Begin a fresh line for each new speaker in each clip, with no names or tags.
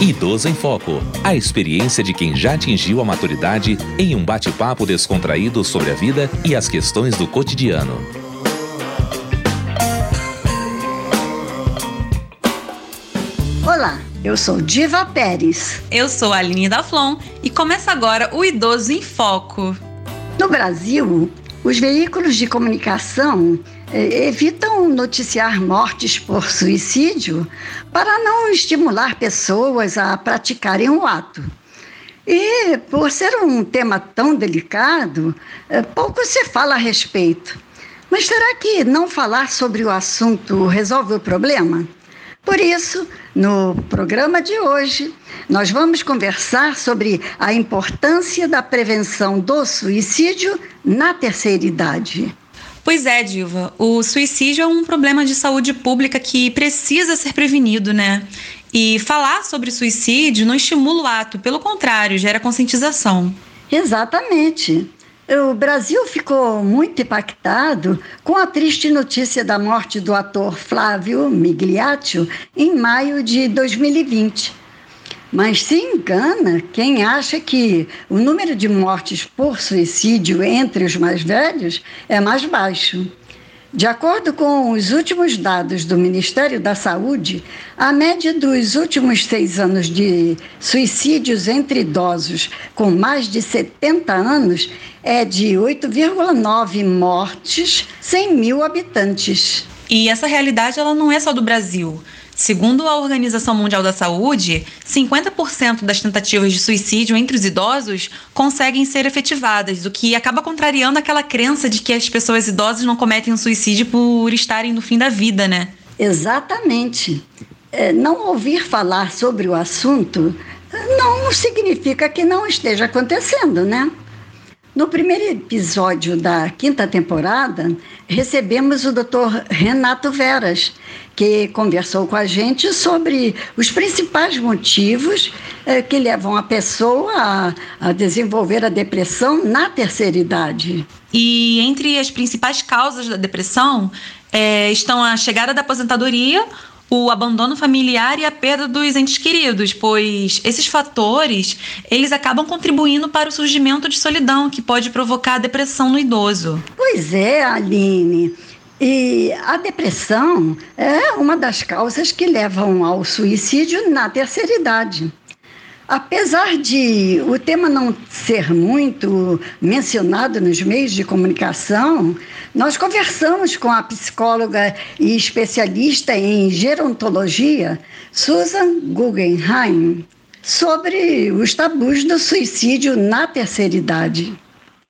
Idoso em Foco. A experiência de quem já atingiu a maturidade em um bate-papo descontraído sobre a vida e as questões do cotidiano.
Olá, eu sou Diva Pérez.
Eu sou a Aline da Flon e começa agora o Idoso em Foco.
No Brasil, os veículos de comunicação eh, evitam noticiar mortes por suicídio para não estimular pessoas a praticarem o ato. E por ser um tema tão delicado, eh, pouco se fala a respeito. Mas será que não falar sobre o assunto resolve o problema? Por isso, no programa de hoje, nós vamos conversar sobre a importância da prevenção do suicídio na terceira idade.
Pois é, Diva. O suicídio é um problema de saúde pública que precisa ser prevenido, né? E falar sobre suicídio não estimula o ato, pelo contrário, gera conscientização.
Exatamente. O Brasil ficou muito impactado com a triste notícia da morte do ator Flávio Migliaccio em maio de 2020. Mas se engana quem acha que o número de mortes por suicídio entre os mais velhos é mais baixo. De acordo com os últimos dados do Ministério da Saúde, a média dos últimos seis anos de suicídios entre idosos com mais de 70 anos é de 8,9 mortes 100 mil habitantes.
E essa realidade ela não é só do Brasil. Segundo a Organização Mundial da Saúde, 50% das tentativas de suicídio entre os idosos conseguem ser efetivadas, o que acaba contrariando aquela crença de que as pessoas idosas não cometem suicídio por estarem no fim da vida, né?
Exatamente. É, não ouvir falar sobre o assunto não significa que não esteja acontecendo, né? No primeiro episódio da quinta temporada, recebemos o Dr. Renato Veras, que conversou com a gente sobre os principais motivos eh, que levam a pessoa a, a desenvolver a depressão na terceira idade.
E entre as principais causas da depressão é, estão a chegada da aposentadoria, o abandono familiar e a perda dos entes queridos, pois esses fatores eles acabam contribuindo para o surgimento de solidão que pode provocar depressão no idoso.
Pois é, Aline. E a depressão é uma das causas que levam ao suicídio na terceira idade. Apesar de o tema não ser muito mencionado nos meios de comunicação, nós conversamos com a psicóloga e especialista em gerontologia, Susan Guggenheim, sobre os tabus do suicídio na terceira idade.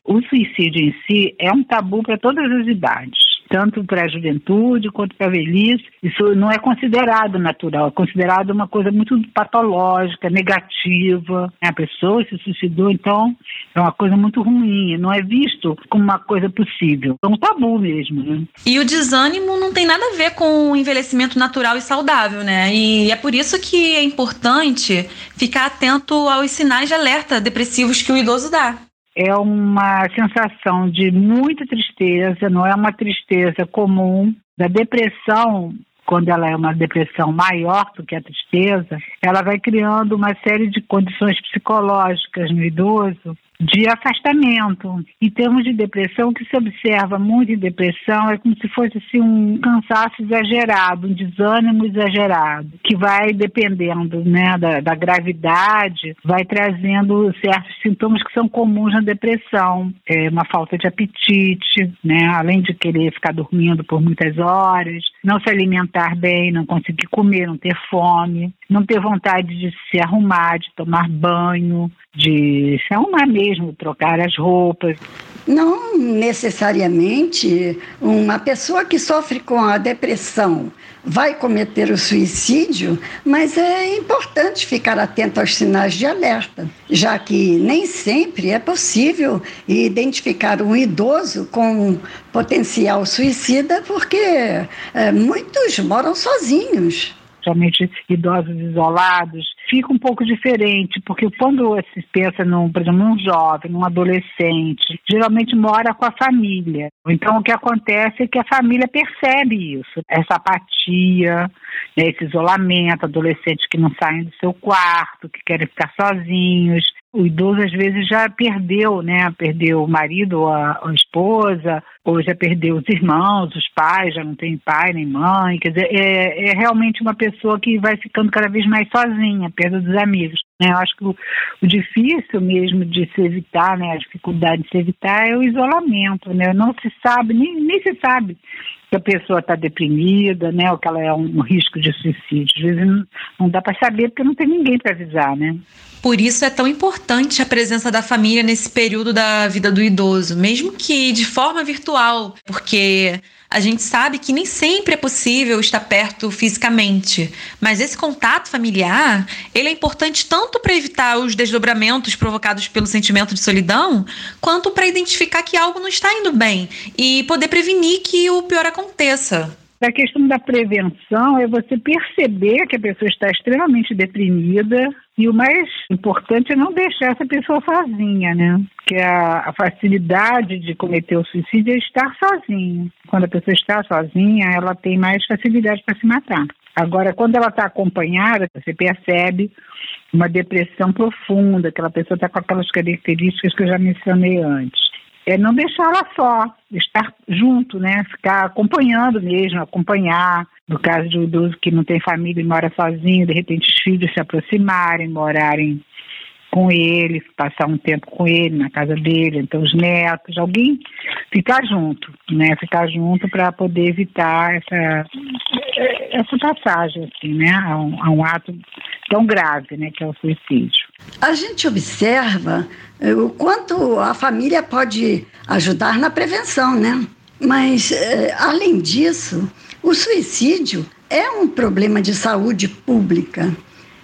O suicídio em si é um tabu para todas as idades tanto para a juventude quanto para a velhice. Isso não é considerado natural, é considerado uma coisa muito patológica, negativa. A pessoa se suicidou, então é uma coisa muito ruim, não é visto como uma coisa possível. É um tabu mesmo. Né?
E o desânimo não tem nada a ver com o envelhecimento natural e saudável, né? E é por isso que é importante ficar atento aos sinais de alerta depressivos que o idoso dá
é uma sensação de muita tristeza, não é uma tristeza comum. Da depressão, quando ela é uma depressão maior do que a tristeza, ela vai criando uma série de condições psicológicas no idoso de afastamento. Em termos de depressão, o que se observa muito em depressão é como se fosse assim, um cansaço exagerado, um desânimo exagerado, que vai dependendo né, da, da gravidade, vai trazendo certos sintomas que são comuns na depressão. É uma falta de apetite, né, além de querer ficar dormindo por muitas horas, não se alimentar bem, não conseguir comer, não ter fome, não ter vontade de se arrumar, de tomar banho, de se arrumar mesmo, trocar as roupas.
Não necessariamente uma pessoa que sofre com a depressão vai cometer o suicídio, mas é importante ficar atento aos sinais de alerta, já que nem sempre é possível identificar um idoso com potencial suicida, porque é, muitos moram sozinhos
principalmente idosos isolados, fica um pouco diferente, porque quando se pensa, num, por exemplo, num jovem, num adolescente, geralmente mora com a família. Então, o que acontece é que a família percebe isso, essa apatia, né, esse isolamento, adolescentes que não saem do seu quarto, que querem ficar sozinhos. O idoso às vezes já perdeu, né? Perdeu o marido a, a esposa, ou já perdeu os irmãos, os pais, já não tem pai nem mãe. Quer dizer, é, é realmente uma pessoa que vai ficando cada vez mais sozinha, perda dos amigos. Eu acho que o, o, difícil mesmo de se evitar, né? A dificuldade de se evitar é o isolamento, né? Não se sabe, nem, nem se sabe que a pessoa está deprimida, né, ou que ela é um, um risco de suicídio. Às vezes não, não dá para saber porque não tem ninguém para avisar, né?
Por isso é tão importante a presença da família nesse período da vida do idoso, mesmo que de forma virtual, porque a gente sabe que nem sempre é possível estar perto fisicamente, mas esse contato familiar, ele é importante tanto para evitar os desdobramentos provocados pelo sentimento de solidão, quanto para identificar que algo não está indo bem e poder prevenir que o pior aconteça.
A questão da prevenção é você perceber que a pessoa está extremamente deprimida e o mais importante é não deixar essa pessoa sozinha, né? Que a, a facilidade de cometer o suicídio é estar sozinha. Quando a pessoa está sozinha, ela tem mais facilidade para se matar. Agora, quando ela está acompanhada, você percebe uma depressão profunda, aquela pessoa está com aquelas características que eu já mencionei antes é não deixá-la só, estar junto, né? Ficar acompanhando mesmo, acompanhar. No caso de um idoso que não tem família e mora sozinho, de repente os filhos se aproximarem, morarem com ele, passar um tempo com ele na casa dele, então os netos, alguém ficar junto, né? Ficar junto para poder evitar essa essa passagem assim, né? A um, a um ato tão grave, né? Que é o suicídio.
A gente observa eh, o quanto a família pode ajudar na prevenção, né? Mas, eh, além disso, o suicídio é um problema de saúde pública.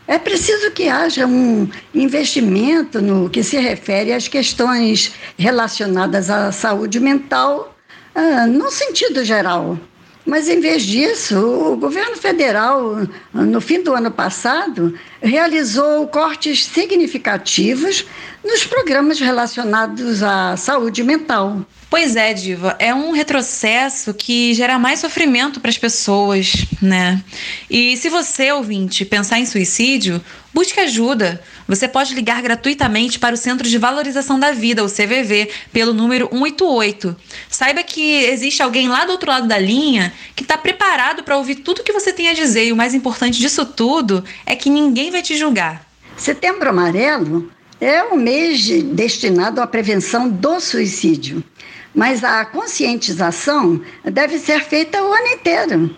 É preciso que haja um investimento no que se refere às questões relacionadas à saúde mental, ah, no sentido geral. Mas, em vez disso, o governo federal, no fim do ano passado, realizou cortes significativos nos programas relacionados à saúde mental.
Pois é, Diva, é um retrocesso que gera mais sofrimento para as pessoas, né? E se você, ouvinte, pensar em suicídio, busque ajuda. Você pode ligar gratuitamente para o Centro de Valorização da Vida, o CVV, pelo número 188. Saiba que existe alguém lá do outro lado da linha que está preparado para ouvir tudo que você tem a dizer e o mais importante disso tudo é que ninguém vai te julgar.
Setembro Amarelo é o mês destinado à prevenção do suicídio. Mas a conscientização deve ser feita o ano inteiro.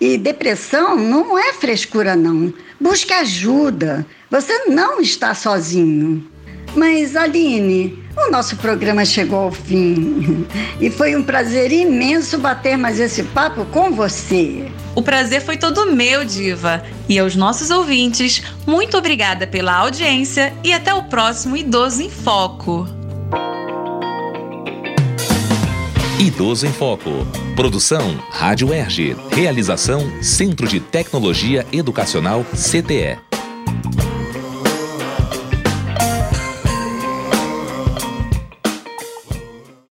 E depressão não é frescura, não. Busque ajuda. Você não está sozinho. Mas, Aline, o nosso programa chegou ao fim. E foi um prazer imenso bater mais esse papo com você.
O prazer foi todo meu, Diva. E aos nossos ouvintes, muito obrigada pela audiência e até o próximo Idoso em Foco.
Idoso em Foco. Produção Rádio Erge. Realização Centro de Tecnologia Educacional CTE.